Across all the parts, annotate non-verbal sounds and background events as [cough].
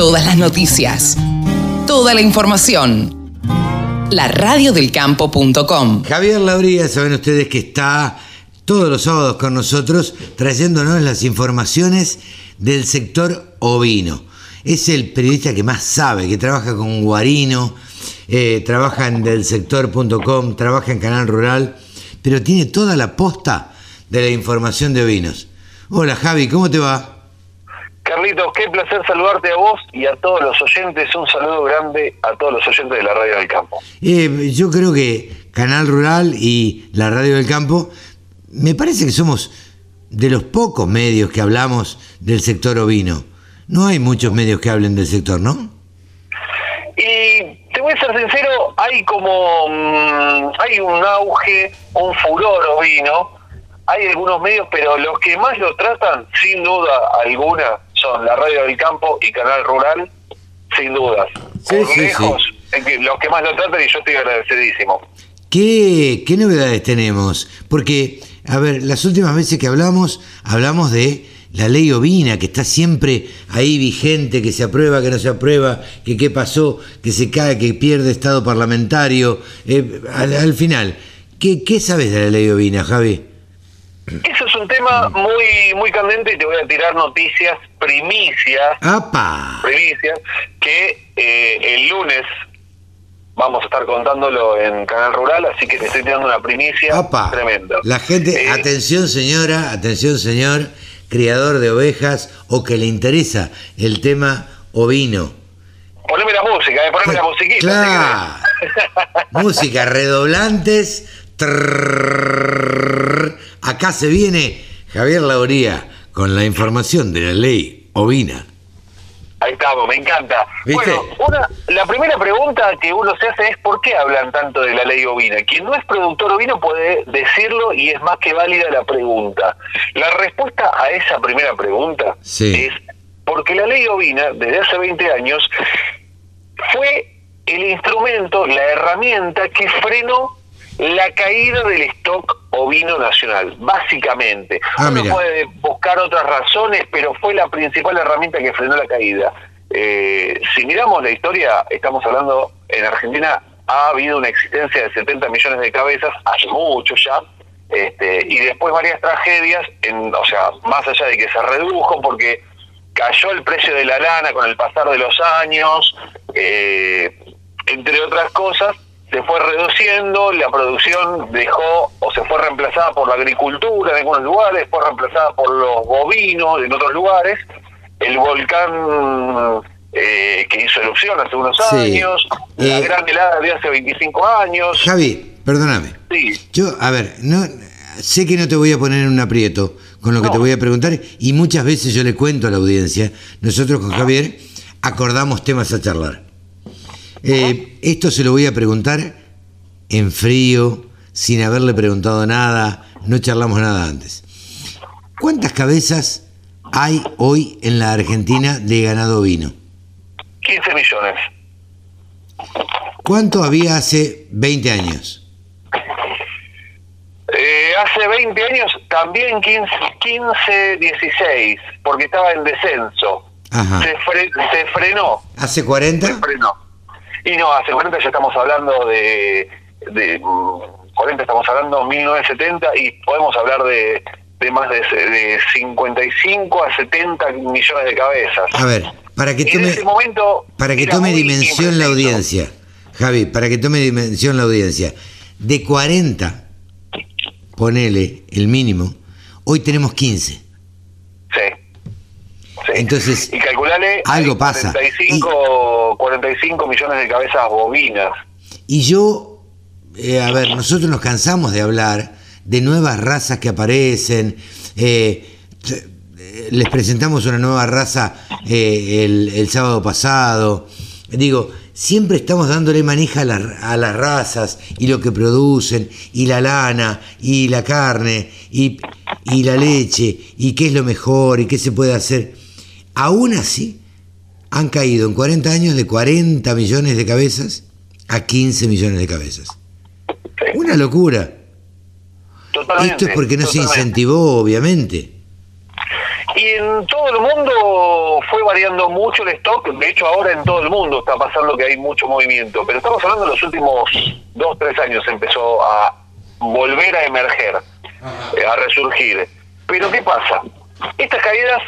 Todas las noticias. Toda la información. La radiodelcampo.com. Javier Lauría, saben ustedes que está todos los sábados con nosotros trayéndonos las informaciones del sector ovino. Es el periodista que más sabe, que trabaja con Guarino, eh, trabaja en delsector.com, trabaja en Canal Rural, pero tiene toda la posta de la información de ovinos. Hola Javi, ¿cómo te va? Carlitos, qué placer saludarte a vos y a todos los oyentes. Un saludo grande a todos los oyentes de la Radio del Campo. Eh, yo creo que Canal Rural y la Radio del Campo, me parece que somos de los pocos medios que hablamos del sector ovino. No hay muchos medios que hablen del sector, ¿no? Y te voy a ser sincero, hay como mm, hay un auge, un furor ovino. Hay algunos medios, pero los que más lo tratan, sin duda alguna, son la Radio del Campo y Canal Rural, sin dudas. Sí, Por sí, lejos, es que los que más lo tratan y yo estoy agradecidísimo. ¿Qué, ¿Qué novedades tenemos? Porque, a ver, las últimas veces que hablamos, hablamos de la ley ovina, que está siempre ahí vigente, que se aprueba, que no se aprueba, que qué pasó, que se cae, que pierde estado parlamentario. Eh, al, al final, ¿qué, ¿qué sabes de la ley ovina, Javi? Eso es un tema muy muy candente y te voy a tirar noticias, primicias, ¡Apa! primicias, que eh, el lunes vamos a estar contándolo en Canal Rural, así que te estoy tirando una primicia ¡Apa! tremenda. La gente, Eh, atención señora, atención señor, criador de ovejas o que le interesa el tema ovino. Poneme la música, eh, poneme la musiquita. Claro. [laughs] Música, redoblantes. Acá se viene Javier Lauría con la información de la ley ovina. Ahí estamos, me encanta. Bueno, la primera pregunta que uno se hace es ¿por qué hablan tanto de la ley ovina? Quien no es productor ovino puede decirlo y es más que válida la pregunta. La respuesta a esa primera pregunta es porque la ley ovina, desde hace 20 años, fue el instrumento, la herramienta que frenó la caída del stock ovino nacional, básicamente. Ah, Uno mira. puede buscar otras razones, pero fue la principal herramienta que frenó la caída. Eh, si miramos la historia, estamos hablando, en Argentina ha habido una existencia de 70 millones de cabezas, hace mucho ya, este, y después varias tragedias, en, o sea, más allá de que se redujo porque cayó el precio de la lana con el pasar de los años, eh, entre otras cosas, se fue reduciendo, la producción dejó o se fue reemplazada por la agricultura en algunos lugares, fue reemplazada por los bovinos en otros lugares, el volcán eh, que hizo erupción hace unos Sí. años, la Eh, gran helada de hace 25 años, Javi, perdóname. sí, Yo, a ver, no, sé que no te voy a poner en un aprieto con lo que te voy a preguntar y muchas veces yo le cuento a la audiencia, nosotros con Javier acordamos temas a charlar. Eh, esto se lo voy a preguntar en frío, sin haberle preguntado nada, no charlamos nada antes. ¿Cuántas cabezas hay hoy en la Argentina de ganado ovino? 15 millones. ¿Cuánto había hace 20 años? Eh, hace 20 años también 15, 15, 16, porque estaba en descenso. Ajá. Se, fre- se frenó, ¿Hace se 40? frenó. Y no, hace 40 ya estamos hablando de, de mm, 40 estamos hablando 1970 y podemos hablar de, de más de, de 55 a 70 millones de cabezas. A ver, para que tome... ese momento Para que tome dimensión la audiencia, Javi, para que tome dimensión la audiencia, de 40, ponele el mínimo, hoy tenemos 15. Sí. Entonces, y calculale algo hay pasa. 45, 45 millones de cabezas bovinas. Y yo, eh, a ver, nosotros nos cansamos de hablar de nuevas razas que aparecen. eh, eh, les presentamos una nueva raza eh, el, el sábado pasado. Digo, siempre estamos dándole manija a, la- a las razas y lo que producen, y la lana, y la carne, y, y la leche, y qué es lo mejor, y qué se puede hacer. Aún así, han caído en 40 años de 40 millones de cabezas a 15 millones de cabezas. Sí. Una locura. Totalmente, Esto es porque no se incentivó, obviamente. Y en todo el mundo fue variando mucho el stock. De hecho, ahora en todo el mundo está pasando que hay mucho movimiento. Pero estamos hablando de los últimos dos, tres años empezó a volver a emerger, eh, a resurgir. Pero ¿qué pasa? Estas caídas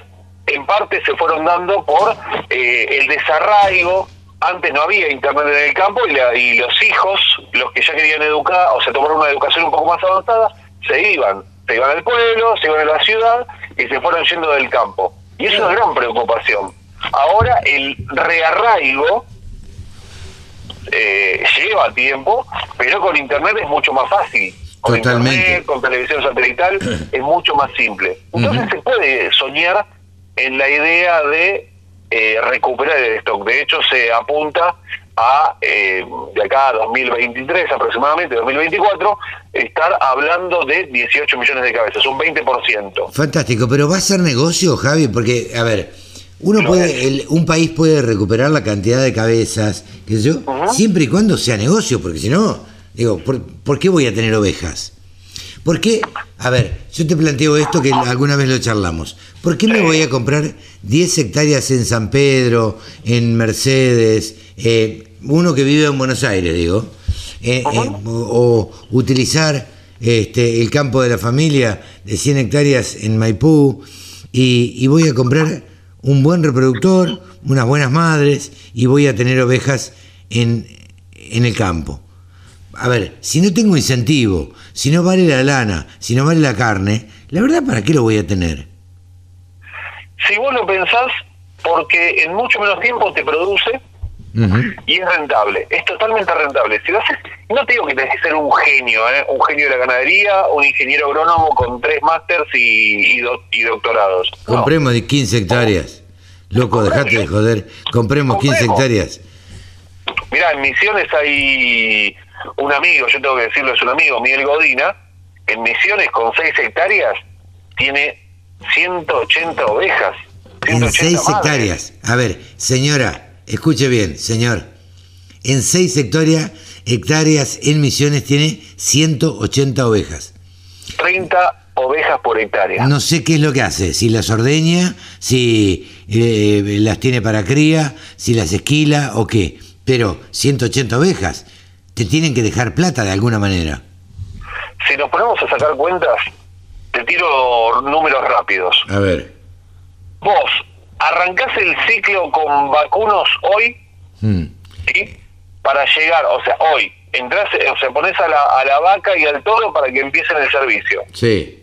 en parte se fueron dando por eh, el desarraigo. Antes no había internet en el campo y, la- y los hijos, los que ya querían educar o se tomaron una educación un poco más avanzada, se iban. Se iban al pueblo, se iban a la ciudad y se fueron yendo del campo. Y es una gran preocupación. Ahora el rearraigo eh, lleva tiempo, pero con internet es mucho más fácil. Con Totalmente. internet, con televisión satelital [clears throat] es mucho más simple. Entonces se puede soñar en la idea de eh, recuperar el stock. De hecho, se apunta a, eh, de acá a 2023 aproximadamente, 2024, estar hablando de 18 millones de cabezas, un 20%. Fantástico, pero va a ser negocio, Javi, porque, a ver, uno puede, el- un país puede recuperar la cantidad de cabezas, qué sé yo, siempre y cuando sea negocio, porque si no, digo, ¿por, por qué voy a tener ovejas? ¿Por qué? A ver, yo te planteo esto que alguna vez lo charlamos. ¿Por qué me voy a comprar 10 hectáreas en San Pedro, en Mercedes, eh, uno que vive en Buenos Aires, digo, eh, eh, o, o utilizar este, el campo de la familia de 100 hectáreas en Maipú y, y voy a comprar un buen reproductor, unas buenas madres y voy a tener ovejas en, en el campo? A ver, si no tengo incentivo, si no vale la lana, si no vale la carne, la verdad, ¿para qué lo voy a tener? Si vos lo pensás, porque en mucho menos tiempo te produce y es rentable, es totalmente rentable. Si lo haces, no te digo que tenés que ser un genio, ¿eh? un genio de la ganadería, un ingeniero agrónomo con tres másters y, y, do- y doctorados. No. Compremos de 15 hectáreas. Loco, dejate de joder. Compremos 15 Compremos. hectáreas. Mirá, en Misiones hay un amigo, yo tengo que decirlo, es un amigo, Miguel Godina, en Misiones con 6 hectáreas tiene 180 ovejas. En 180 6 madres. hectáreas. A ver, señora, escuche bien, señor. En 6 hectáreas, hectáreas en Misiones tiene 180 ovejas. 30 ovejas por hectárea. No sé qué es lo que hace, si las ordeña, si eh, las tiene para cría, si las esquila o qué. Pero 180 ovejas, te tienen que dejar plata de alguna manera. Si nos ponemos a sacar cuentas, te tiro números rápidos. A ver. Vos arrancás el ciclo con vacunos hoy, mm, ¿sí? Para llegar, o sea, hoy, entrás, o sea, pones a la, a la vaca y al toro para que empiecen el servicio. sí.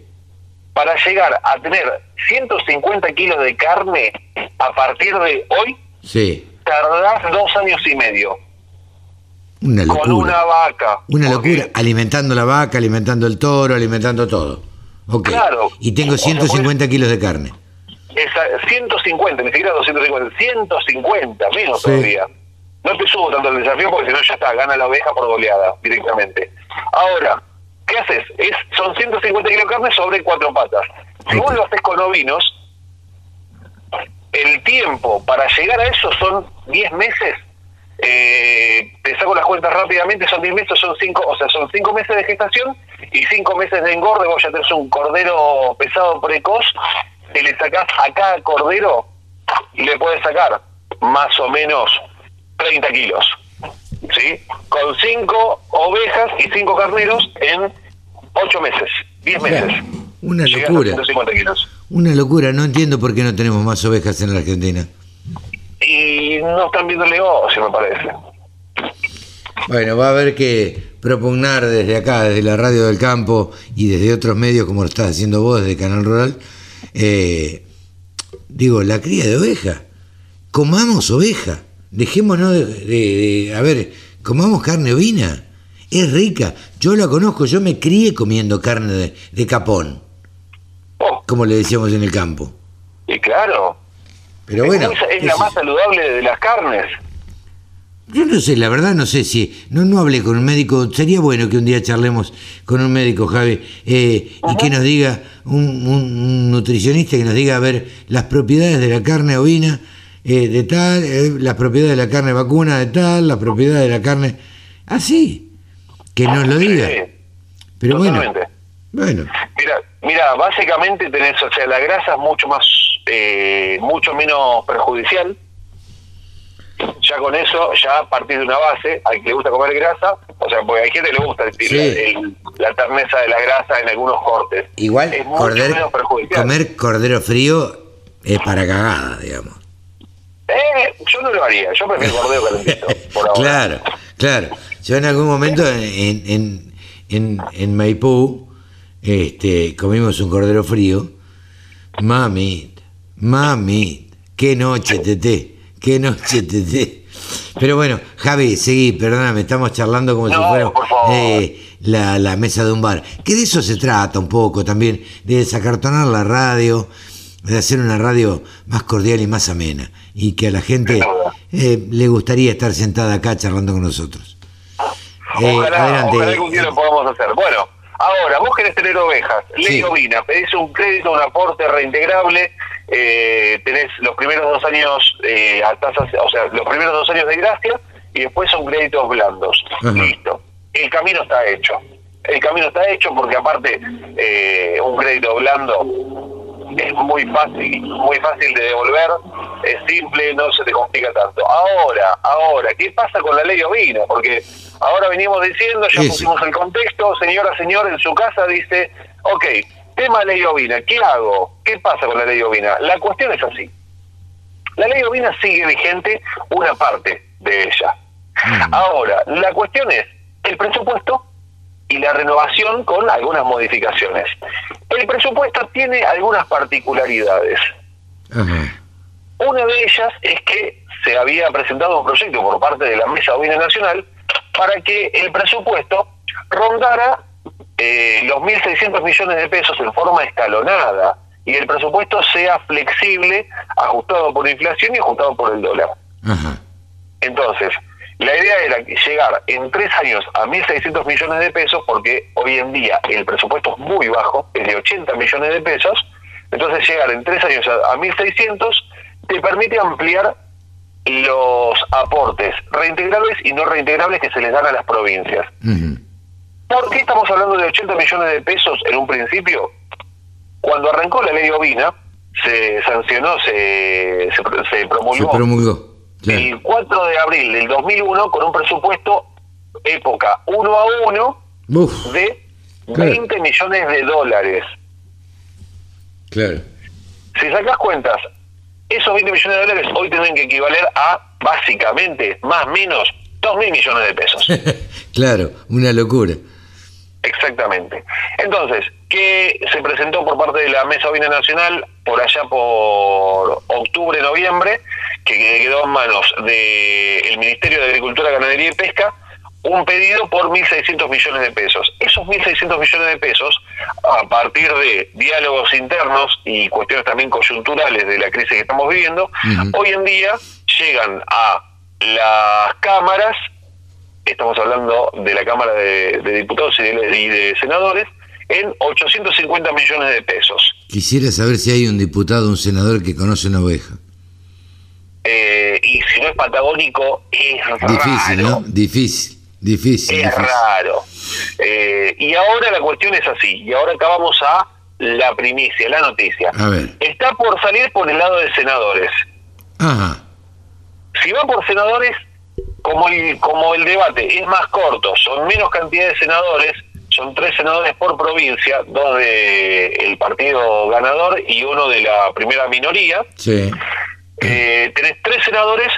Para llegar a tener 150 kilos de carne a partir de hoy, Sí. tardás dos años y medio. Una Con una locura. vaca. Una locura. Alimentando la vaca, alimentando el toro, alimentando todo. Claro. Y tengo O sea, 150 kilos de carne. Esa, 150, ni siquiera 250, 150, menos Sí. todavía. No te subo tanto el desafío porque si no ya está, gana la oveja por goleada directamente. Ahora, ¿qué haces? Es, son 150 kilos de carne sobre cuatro patas. Si vos lo haces con ovinos, el tiempo para llegar a eso son 10 meses. Eh, te saco las cuentas rápidamente, son 10 meses, son 5, o sea, son 5 meses de gestación y 5 meses de engorde. Vos ya tenés un cordero pesado precoz, que le sacás a cada cordero y le puedes sacar más o menos 30 kilos. ¿Sí? Con 5 ovejas y 5 carneros en 8 meses, 10 meses. Una locura. 150 kilos. Una locura. No entiendo por qué no tenemos más ovejas en la Argentina. Y no están viendo el negocio, me parece. Bueno, va a haber que propugnar desde acá, desde la radio del campo y desde otros medios como lo estás haciendo vos desde Canal Rural, eh, digo, la cría de oveja. Comamos oveja. Dejémonos de, de- de- a ver, comamos carne ovina. Es rica. Yo la conozco, yo me crié comiendo carne de, de capón, Oh, como le decíamos en el campo. y claro, Pero es, bueno, es la más saludable de las carnes. Yo no sé, la verdad no sé si... No, no hablé con un médico. Sería bueno que un día charlemos con un médico, Javi, eh, y que nos diga, un, nutricionista que nos diga, a ver, las propiedades de la carne ovina eh, de tal, eh, las propiedades de la carne vacuna de tal, las propiedades de la carne... Así, que nos lo diga. Sí, Pero bueno, bueno, Mira, mira, básicamente tenés, o sea, la grasa es mucho más eh, mucho menos perjudicial. Ya con eso, ya a partir de una base, al que le gusta comer grasa, o sea, porque hay gente que le gusta el- Sí. el- la terneza de la grasa en algunos cortes. Igual es mucho cordero- menos perjudicial. comer cordero frío es para cagada, digamos. Eh, yo no lo haría, yo prefiero cordero calentito, [laughs] por ahora. Claro, claro. Yo en algún momento en, en, en, en Maipú este, comimos un cordero frío. Mamita, mamita, qué noche, Tete, qué noche, Tete. Pero bueno, Javi, seguí, perdóname, estamos charlando como si fuera eh, la, la mesa de un bar. Que de eso se trata un poco también, de desacartonar la radio, de hacer una radio más cordial y más amena. Y que a la gente eh, le gustaría estar sentada acá charlando con nosotros. Eh, Ojalá, adelante. ojalá algún día lo podamos hacer. Bueno, ahora, vos querés tener ovejas, ley Sí. ovina, pedís un crédito, un aporte reintegrable, eh, tenés los primeros dos años eh, a tasas, o sea, los primeros dos años de gracia y después son créditos blandos. Ajá. Listo. El camino está hecho. El camino está hecho porque aparte eh, un crédito blando es muy fácil, muy fácil de devolver, es simple, no se te complica tanto. Ahora, ahora, ¿qué pasa con la ley ovina? Porque ahora venimos diciendo, ya pusimos el contexto, señora, señor, en su casa dice, ok, tema ley ovina, ¿qué hago? ¿Qué pasa con la ley ovina? La cuestión es así. La ley ovina sigue vigente una parte de ella. Mm. Ahora, la cuestión es el presupuesto y la renovación con algunas modificaciones. El presupuesto tiene algunas particularidades. Ajá. Una de ellas es que se había presentado un proyecto por parte de la Mesa Ovina Nacional para que el presupuesto rondara eh, los 1.600 millones de pesos en forma escalonada y el presupuesto sea flexible, ajustado por inflación y ajustado por el dólar. Ajá. Entonces, la idea era llegar en tres años a 1.600 millones de pesos, porque hoy en día el presupuesto es muy bajo, es de 80 millones de pesos, entonces llegar en tres años a, a 1.600 te permite ampliar los aportes reintegrables y no reintegrables que se les dan a las provincias. Ujú. ¿Por qué estamos hablando de 80 millones de pesos en un principio? Cuando arrancó la ley ovina, se sancionó, se, se, se Se promulgó. Claro. el 4 de abril del 2001 con un presupuesto época 1 a 1 Uf, de Claro. 20 millones de dólares. claro. Si sacas cuentas, esos 20 millones de dólares hoy tienen que equivaler a básicamente más o menos 2 mil millones de pesos. [laughs] claro, una locura. Exactamente. Entonces, que se presentó por parte de la Mesa Ovina Nacional por allá por octubre, noviembre, que quedó en manos del Ministerio de Agricultura, Ganadería y Pesca, un pedido por 1.600 millones de pesos. Esos 1.600 millones de pesos, a partir de diálogos internos y cuestiones también coyunturales de la crisis que estamos viviendo, hoy en día llegan a las cámaras estamos hablando de la Cámara de, de Diputados y de, y de Senadores, en 850 millones de pesos. Quisiera saber si hay un diputado, un senador que conoce una oveja. Eh, y si no es patagónico, es Difícil, raro. ¿no? Difícil, difícil. Es difícil. raro. Eh, y ahora la cuestión es así, y ahora acá vamos a la primicia, la noticia. A ver. Está por salir por el lado de senadores. Ajá. Si va por senadores, como el, como el debate es más corto, son menos cantidad de senadores, son tres senadores por provincia, dos de el partido ganador y uno de la primera minoría, Sí. eh, tenés tres senadores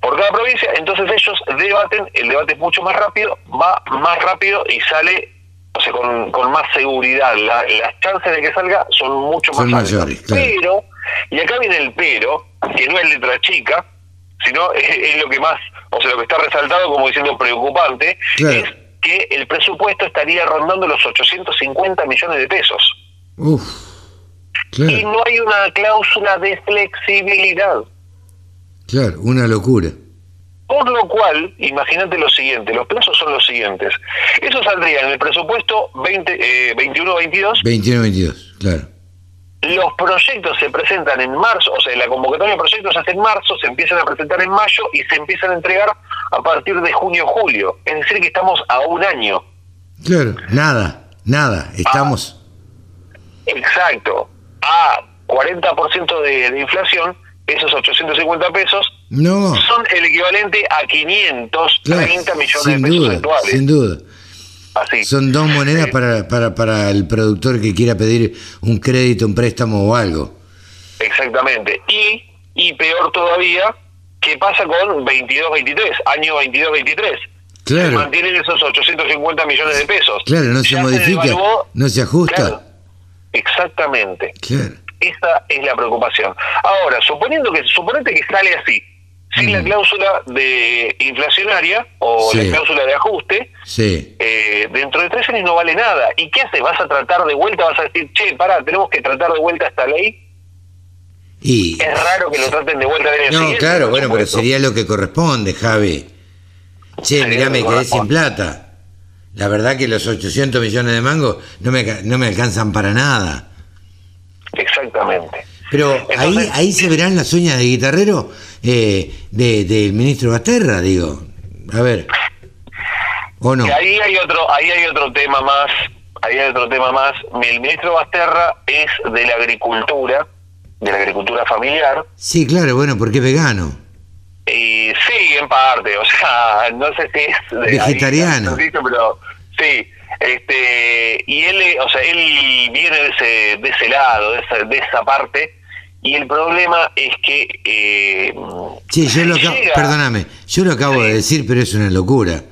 por cada provincia, entonces ellos debaten, el debate es mucho más rápido, va más rápido y sale o sea, con, con más seguridad. La- las chances de que salga son mucho más altas. mayores, claro. Pero, y acá viene el pero, que no es letra chica, sino [laughs] es, es lo que más, o sea, lo que está resaltado como diciendo preocupante, Claro. es que el presupuesto estaría rondando los 850 millones de pesos. Uf. Y Claro, no hay una cláusula de flexibilidad. claro, una locura. Por lo cual, imagínate lo siguiente, los plazos son los siguientes. Eso saldría en el presupuesto 20, eh, 21-22, 21-22, claro. Los proyectos se presentan en marzo, o sea, la convocatoria de proyectos se hace en marzo, se empiezan a presentar en mayo y se empiezan a entregar a partir de junio-julio. Es decir, que estamos a un año. Claro, nada, nada. Estamos. Exacto. A 40% de, de inflación, esos 850 pesos No, son el equivalente a 530 claro, millones de pesos duda, actuales. sin duda. Así. Son dos monedas para, para, para el productor que quiera pedir un crédito, un préstamo o algo. Exactamente. Y, y peor todavía, ¿qué pasa con 22-23, año 22-23? Se Claro, mantienen esos 850 millones de pesos. claro, no se Ya modifica, devaluó- no se ajusta. Claro, exactamente. Claro. Esa es la preocupación. Ahora, suponiendo que, suponete que sale así, sin la cláusula de inflacionaria o Sí. la cláusula de ajuste, Sí, eh, dentro de tres años no vale nada. ¿Y qué haces? ¿Vas a tratar de vuelta? ¿Vas a decir, che, pará, tenemos que tratar de vuelta esta ley? y... Es raro que lo traten de vuelta No, claro, bueno, pero sería lo que corresponde, Javi. Che, mirá, me que quedé sin plata. La verdad que los 800 millones de mangos no me, no me alcanzan para nada. Exactamente. Pero ahí, Entonces- ahí se verán las uñas de guitarrero eh, de- del ministro Basterra, digo. A ver. ¿O no? Ahí hay otro, ahí hay otro tema más, ahí hay otro tema más. El ministro Basterra es de la agricultura, de la agricultura familiar, Sí, claro, bueno, porque es vegano. y sí, en parte, o sea, [laughs] no sé si es de Vegetariano. pero sí, este, y él, o sea, él viene de ese, de ese lado, de esa, de esa parte, y el problema es que, eh, Sí, yo lo llega- perdóname, yo lo acabo de decir, pero es una locura.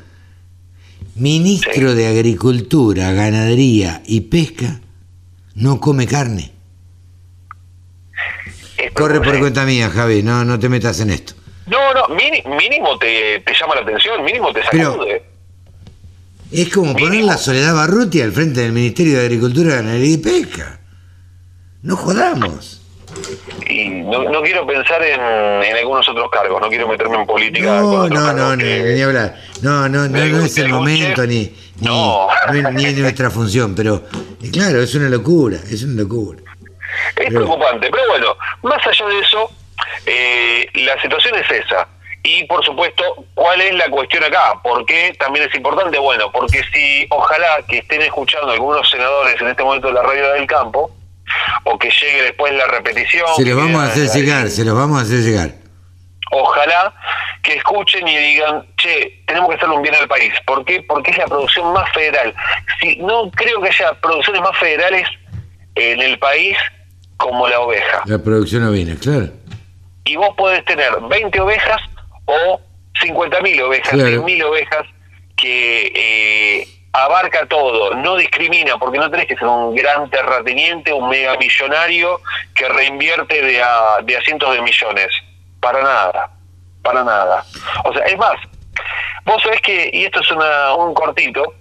Ministro Sí. de Agricultura, Ganadería y Pesca no come carne. Corre por cuenta mía, Javi, no, no te metas en esto. No, no, mínimo te, te llama la atención, mínimo te sacude. Es como poner la Soledad Barruti al frente del Ministerio de Agricultura, Ganadería y Pesca. No jodamos. No, no quiero pensar en, en algunos otros cargos, no quiero meterme en política. No, no, no, ni, que- ni hablar. No, no, no, no es el momento ni, ni, No. ni es nuestra función, pero eh, claro, es una locura, es una locura. Es Pero- preocupante, pero bueno, más allá de eso, eh, la situación es esa. Y por supuesto, ¿cuál es la cuestión acá? ¿Por qué también es importante? Bueno, porque si ojalá que estén escuchando algunos senadores en este momento de la radio del campo, o que llegue después la repetición. Se los vamos a hacer ahí, llegar, se los vamos a hacer llegar. Ojalá que escuchen y digan, che, tenemos que hacerle un bien al país. ¿Por qué? Porque es la producción más federal. Si, no creo que haya producciones más federales en el país como la oveja. La producción ovina, claro. y vos podés tener 20 ovejas o 50.000 ovejas, Claro. 100.000 ovejas, que eh, abarca todo, no discrimina, porque no tenés que ser un gran terrateniente, un mega millonario que reinvierte de a, de a cientos de millones. Para nada, para nada. O sea, es más, vos sabés que, y esto es una, un cortito,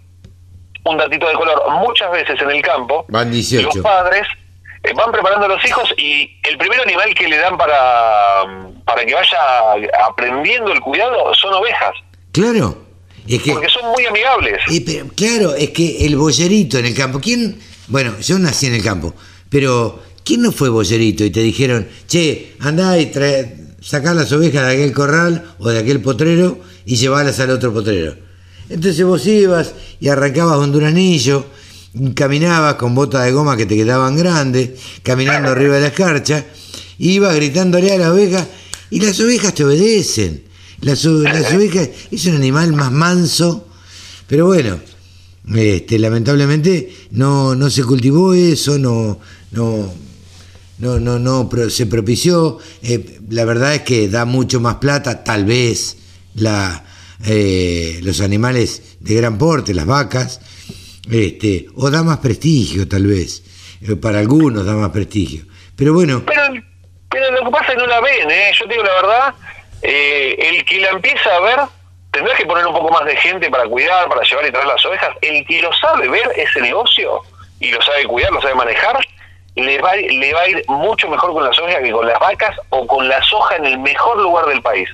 un datito de color, muchas veces en el campo, Van 18. los padres eh, van preparando a los hijos y el primer animal que le dan para, para que vaya aprendiendo el cuidado son ovejas, Claro. Es que, porque son muy amigables. pero, claro, es que el boyerito en el campo, ¿quién? Bueno, yo nací en el campo, pero ¿quién no fue boyerito y te dijeron, che, andá y trae, sacá las ovejas de aquel corral o de aquel potrero y llevalas al otro potrero? Entonces vos ibas y arrancabas un duranillo, caminabas con botas de goma que te quedaban grandes, caminando arriba de la escarcha, ibas gritándole a las ovejas y las ovejas te obedecen. Las, las [laughs] ovejas es un animal más manso, pero bueno, este, lamentablemente no, no se cultivó eso, no, no, no, no, no se propició. Eh, la verdad es que da mucho más plata, tal vez, la, eh, los animales de gran porte, las vacas, este, o da más prestigio, tal vez. Eh, Para algunos da más prestigio. Pero bueno, Pero, pero lo que pasa es que no la ven, ¿eh? yo te digo la verdad, eh, el que la empieza a ver, tendrás que poner un poco más de gente para cuidar, para llevar y traer las ovejas, el que lo sabe ver ese negocio y lo sabe cuidar, lo sabe manejar, le va, a ir- le va a ir mucho mejor con las ovejas que con las vacas o con la soja en el mejor lugar del país.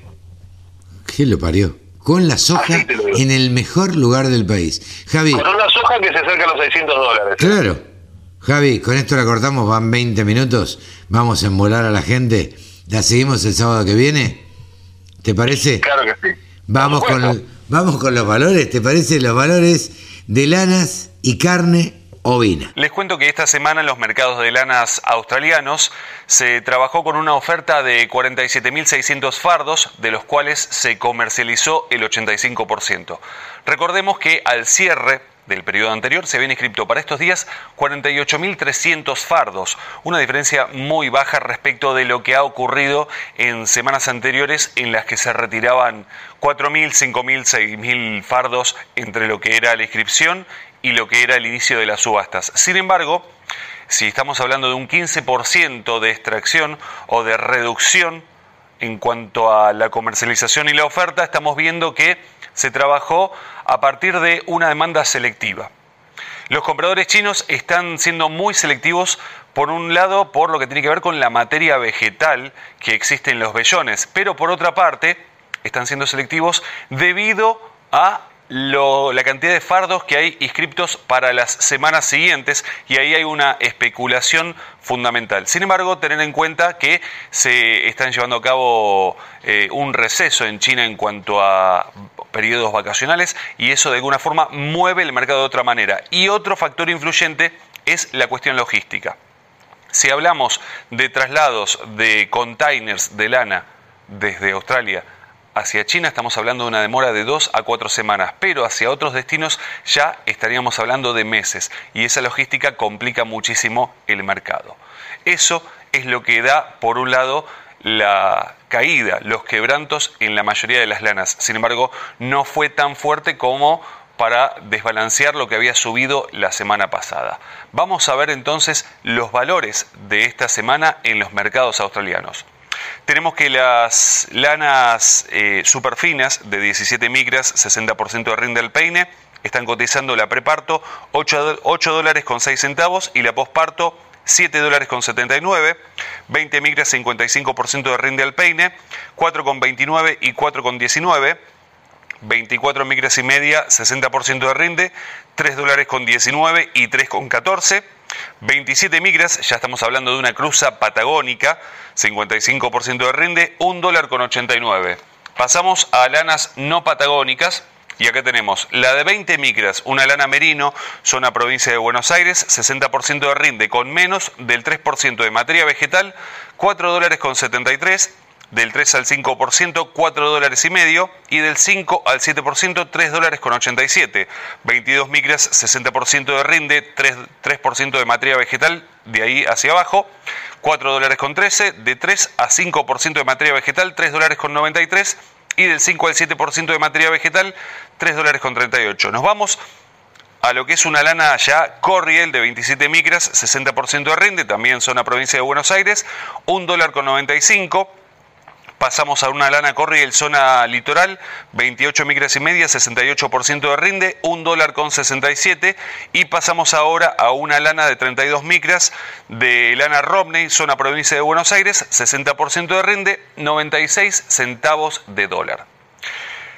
¿qué lo parió? Con la soja en el mejor lugar del país. Javi, Con una soja que se acerca a los 600 dólares. Claro. Javi, con esto la cortamos, van 20 minutos. Vamos a embolar a la gente. ¿La seguimos el sábado que viene? ¿Te parece? Claro que sí. Vamos con, vamos con los valores. ¿Te parece los valores de lanas y carne ovina. Les cuento que esta semana en los mercados de lanas australianos se trabajó con una oferta de 47.600 fardos, de los cuales se comercializó el 85%. Recordemos que al cierre del periodo anterior se habían inscrito para estos días 48.300 fardos, una diferencia muy baja respecto de lo que ha ocurrido en semanas anteriores en las que se retiraban 4.000, 5.000, 6.000 fardos entre lo que era la inscripción y lo que era el inicio de las subastas. Sin embargo, si estamos hablando de un 15% de extracción o de reducción en cuanto a la comercialización y la oferta, estamos viendo que se trabajó a partir de una demanda selectiva. Los compradores chinos están siendo muy selectivos, por un lado, por lo que tiene que ver con la materia vegetal que existe en los vellones, pero por otra parte, están siendo selectivos debido a la cantidad de fardos que hay inscriptos para las semanas siguientes y ahí hay una especulación fundamental. Sin embargo, tener en cuenta que se están llevando a cabo eh, un receso en China en cuanto a periodos vacacionales y eso de alguna forma mueve el mercado de otra manera. Y otro factor influyente es la cuestión logística. Si hablamos de traslados de containers de lana desde Australia hacia China estamos hablando de una demora de dos a cuatro semanas, pero hacia otros destinos ya estaríamos hablando de meses y esa logística complica muchísimo el mercado. Eso es lo que da, por un lado, la caída, los quebrantos en la mayoría de las lanas. Sin embargo, no fue tan fuerte como para desbalancear lo que había subido la semana pasada. Vamos a ver entonces los valores de esta semana en los mercados australianos. Tenemos que las lanas eh, superfinas de 17 micras, 60% de rinde al peine, están cotizando la preparto 8, 8 dólares con 6 centavos y la posparto 7 dólares con 79, 20 micras 55% de rinde al peine, 4,29 y 4,19, 24 micras y media 60% de rinde, 3 dólares con 19 y 3,14, 27 micras, ya estamos hablando de una cruza patagónica, 55% de rinde, 1 dólar con 89. Pasamos a lanas no patagónicas, y acá tenemos la de 20 micras, una lana merino, zona provincia de Buenos Aires, 60% de rinde con menos del 3% de materia vegetal, 4 dólares con 73, del 3 al 5%, 4 dólares y medio, y del 5 al 7%, 3 dólares con 87. 22 micras, 60% de rinde, 3, 3% de materia vegetal, de ahí hacia abajo, 4 dólares con 13, de 3 a 5% de materia vegetal, 3 dólares con 93, y del 5 al 7% de materia vegetal, 3 dólares con 38. Nos vamos a lo que es una lana ya Corriel de 27 micras, 60% de rinde, también zona provincia de Buenos Aires, 1 dólar con 95 Pasamos a una lana Corriel zona litoral, 28 micras y media, 68% de rinde, 1 dólar con 67. Y pasamos ahora a una lana de 32 micras de lana Romney, zona provincia de Buenos Aires, 60% de rinde, 96 centavos de dólar.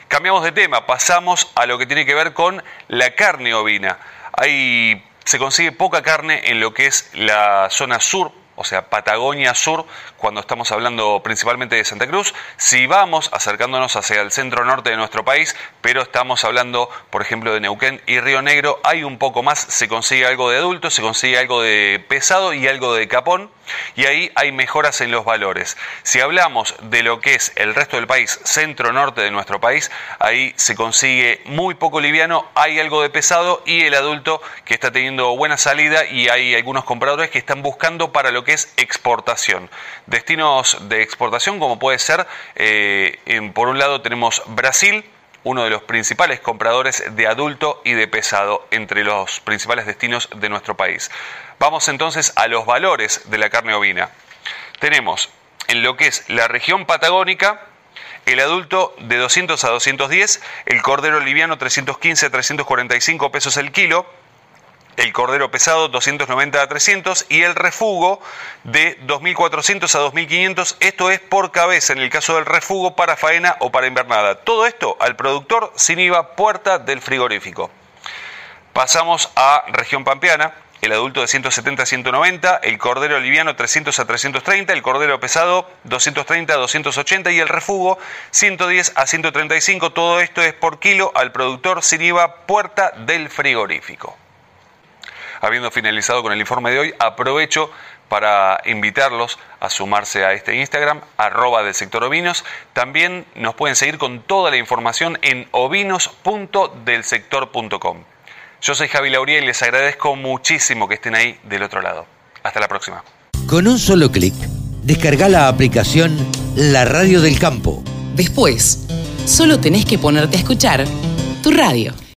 Cambiamos de tema, pasamos a lo que tiene que ver con la carne ovina. Ahí se consigue poca carne en lo que es la zona sur o sea, Patagonia Sur, cuando estamos hablando principalmente de Santa Cruz, si vamos acercándonos hacia el centro norte de nuestro país, pero estamos hablando, por ejemplo, de Neuquén y Río Negro, hay un poco más, se consigue algo de adulto, se consigue algo de pesado y algo de capón, y ahí hay mejoras en los valores. Si hablamos de lo que es el resto del país, centro-norte de nuestro país, ahí se consigue muy poco liviano, hay algo de pesado y el adulto que está teniendo buena salida y hay algunos compradores que están buscando para lo que es exportación. Destinos de exportación como puede ser, eh, por un lado tenemos Brasil, uno de los principales compradores de adulto y de pesado entre los principales destinos de nuestro país. Vamos entonces a los valores de la carne ovina. Tenemos en lo que es la región patagónica, el adulto de 200 a 210, el cordero liviano 315 a 345 pesos el kilo, el cordero pesado 290 a 300 y el refugo de 2.400 a 2.500. Esto es por cabeza en el caso del refugo para faena o para invernada. Todo esto al productor sin IVA puerta del frigorífico. Pasamos a región pampeana. El adulto de 170 a 190, el cordero liviano 300 a 330, el cordero pesado 230 a 280 y el refugo 110 a 135. Todo esto es por kilo al productor sin IVA puerta del frigorífico. Habiendo finalizado con el informe de hoy, aprovecho para invitarlos a sumarse a este Instagram, arroba del sector ovinos. También nos pueden seguir con toda la información en ovinos.delsector.com. Yo soy Javi Lauría y les agradezco muchísimo que estén ahí del otro lado. Hasta la próxima. Con un solo clic, descarga la aplicación La Radio del Campo. Después, solo tenés que ponerte a escuchar tu radio.